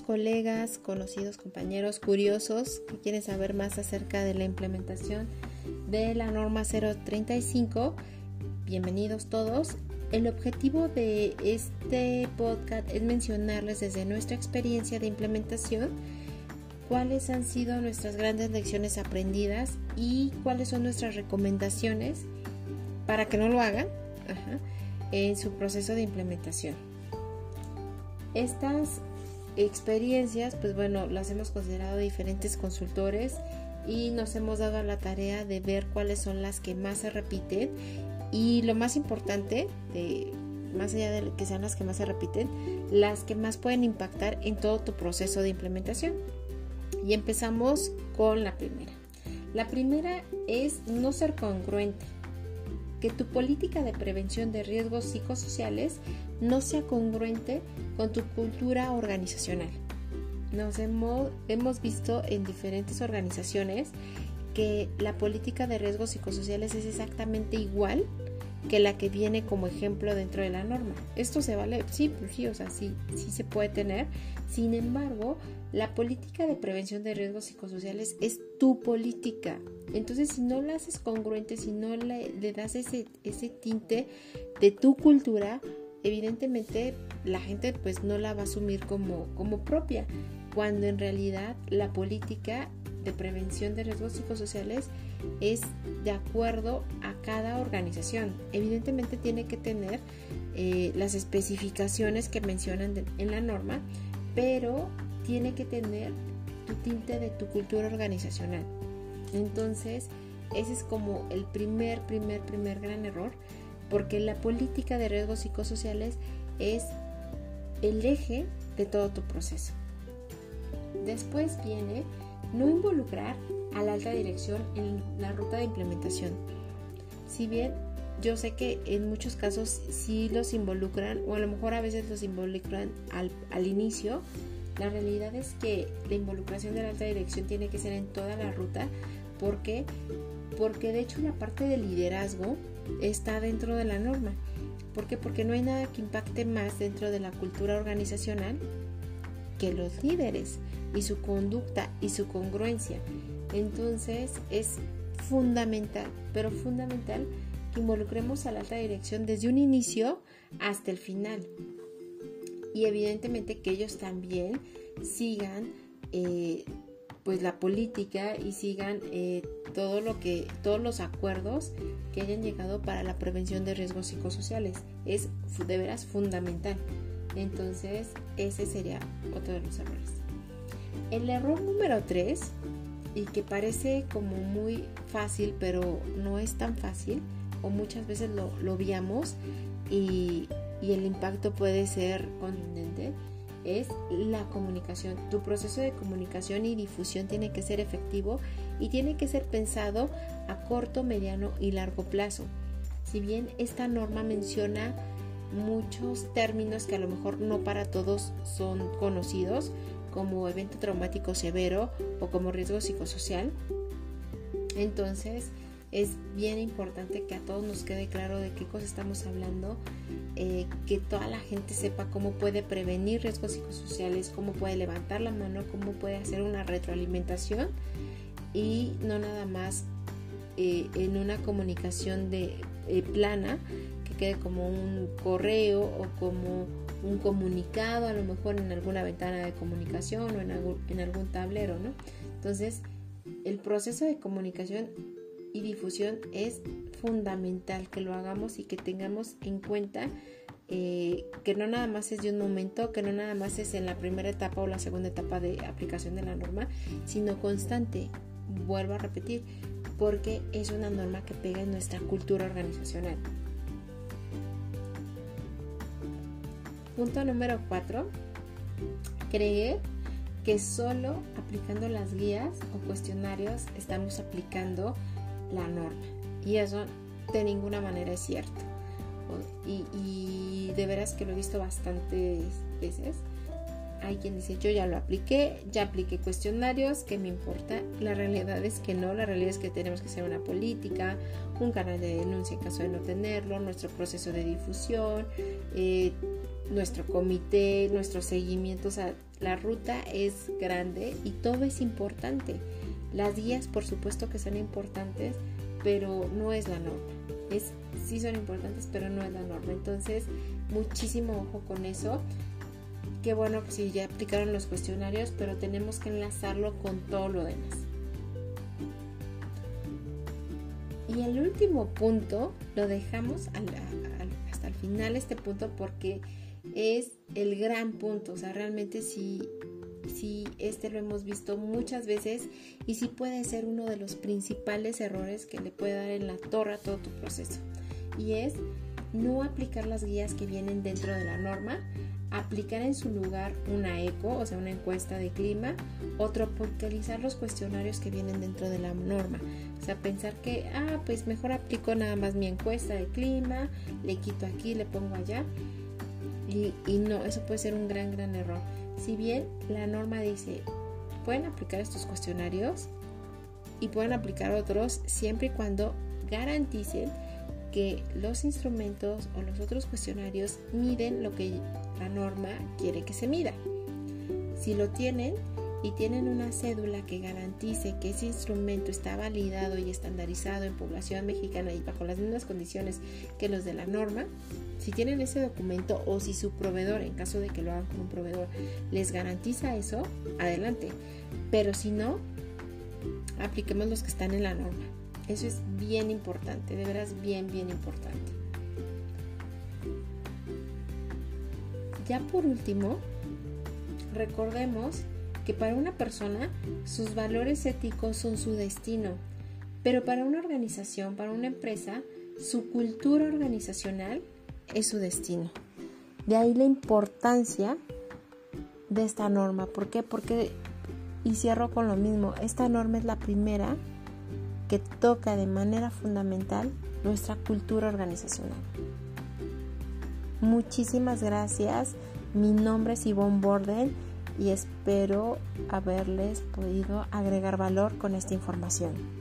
colegas, conocidos, compañeros, curiosos que quieren saber más acerca de la implementación de la norma 035, bienvenidos todos. El objetivo de este podcast es mencionarles desde nuestra experiencia de implementación cuáles han sido nuestras grandes lecciones aprendidas y cuáles son nuestras recomendaciones para que no lo hagan en su proceso de implementación. Estas experiencias, pues bueno, las hemos considerado diferentes consultores y nos hemos dado la tarea de ver cuáles son las que más se repiten y lo más importante, más allá de que sean las que más se repiten, las que más pueden impactar en todo tu proceso de implementación. Y empezamos con la primera. La primera es no ser congruente. Que tu política de prevención de riesgos psicosociales no sea congruente con tu cultura organizacional. Nos hemos, hemos visto en diferentes organizaciones que la política de riesgos psicosociales es exactamente igual que la que viene como ejemplo dentro de la norma. Esto se vale, sí, pues sí, o sea, sí, sí se puede tener. Sin embargo, la política de prevención de riesgos psicosociales es tu política. Entonces, si no la haces congruente, si no le, le das ese, ese tinte de tu cultura, evidentemente la gente pues no la va a asumir como, como propia, cuando en realidad la política de prevención de riesgos psicosociales es de acuerdo a cada organización. Evidentemente tiene que tener eh, las especificaciones que mencionan en la norma, pero tiene que tener tu tinte de tu cultura organizacional. Entonces, ese es como el primer, primer, primer gran error, porque la política de riesgos psicosociales es el eje de todo tu proceso. Después viene no involucrar a la alta dirección en la ruta de implementación. Si bien yo sé que en muchos casos sí los involucran o a lo mejor a veces los involucran al, inicio, la realidad es que la involucración de la alta dirección tiene que ser en toda la ruta porque porque de hecho la parte del liderazgo está dentro de la norma. ¿Por qué? Porque no hay nada que impacte más dentro de la cultura organizacional que los líderes y su conducta y su congruencia. Entonces es fundamental, pero fundamental que involucremos a la alta dirección desde un inicio hasta el final. Y evidentemente que ellos también sigan eh, pues la política y sigan eh, todo lo que todos los acuerdos que hayan llegado para la prevención de riesgos psicosociales es de veras fundamental entonces ese sería otro de los errores el error número 3 y que parece como muy fácil pero no es tan fácil o muchas veces lo, lo viamos y, y el impacto puede ser contundente es la comunicación. Tu proceso de comunicación y difusión tiene que ser efectivo y tiene que ser pensado a corto, mediano y largo plazo. Si bien esta norma menciona muchos términos que a lo mejor no para todos son conocidos, como evento traumático severo o como riesgo psicosocial, entonces es bien importante que a todos nos quede claro de qué cosa estamos hablando, eh, que toda la gente sepa cómo puede prevenir riesgos psicosociales, cómo puede levantar la mano, cómo puede hacer una retroalimentación y no nada más eh, en una comunicación de eh, plana quede como un correo o como un comunicado, a lo mejor en alguna ventana de comunicación o en algún, en algún tablero, ¿no? Entonces, el proceso de comunicación y difusión es fundamental que lo hagamos y que tengamos en cuenta eh, que no nada más es de un momento, que no nada más es en la primera etapa o la segunda etapa de aplicación de la norma, sino constante. Vuelvo a repetir, porque es una norma que pega en nuestra cultura organizacional. Punto número 4. Creer que solo aplicando las guías o cuestionarios estamos aplicando la norma. Y eso de ninguna manera es cierto. Y, de veras que lo he visto bastantes veces. Hay quien dice, yo ya lo apliqué, ya apliqué cuestionarios, ¿qué me importa? La realidad es que no, la realidad es que tenemos que hacer una política, un canal de denuncia en caso de no tenerlo, nuestro proceso de difusión, eh, nuestro comité, nuestro seguimiento, o sea, la ruta es grande y todo es importante. Las guías, por supuesto que son importantes, pero no es la norma. Es, sí son importantes, pero no es la norma. Entonces, muchísimo ojo con eso. Qué bueno que sí ya aplicaron los cuestionarios, pero tenemos que enlazarlo con todo lo demás. Y el último punto lo dejamos hasta el final, este punto, porque es el gran punto. O sea, realmente sí, sí, este lo hemos visto muchas veces y sí puede ser uno de los principales errores que le puede dar en la torre a todo tu proceso. Y es no aplicar las guías que vienen dentro de la norma, aplicar en su lugar una eco, o sea, una encuesta de clima, o tropicalizar los cuestionarios que vienen dentro de la norma. O sea, pensar que, ah, pues mejor aplico nada más mi encuesta de clima, le quito aquí, le pongo allá. Y, no, eso puede ser un gran, gran error. Si bien la norma dice, pueden aplicar estos cuestionarios y pueden aplicar otros siempre y cuando garanticen que los instrumentos o los otros cuestionarios miden lo que la norma quiere que se mida. Si lo tienen y tienen una cédula que garantice que ese instrumento está validado y estandarizado en población mexicana y bajo las mismas condiciones que los de la norma, si tienen ese documento o si su proveedor, en caso de que lo hagan con un proveedor, les garantiza eso, adelante. Pero si no, apliquemos los que están en la norma. Eso es bien importante, de veras bien, bien importante. Ya por último, recordemos que para una persona sus valores éticos son su destino, pero para una organización, para una empresa, su cultura organizacional es su destino. De ahí la importancia de esta norma. ¿Por qué? Porque, y cierro con lo mismo, esta norma es la primera que toca de manera fundamental nuestra cultura organizacional. Muchísimas gracias. Mi nombre es Yvonne Borden y espero haberles podido agregar valor con esta información.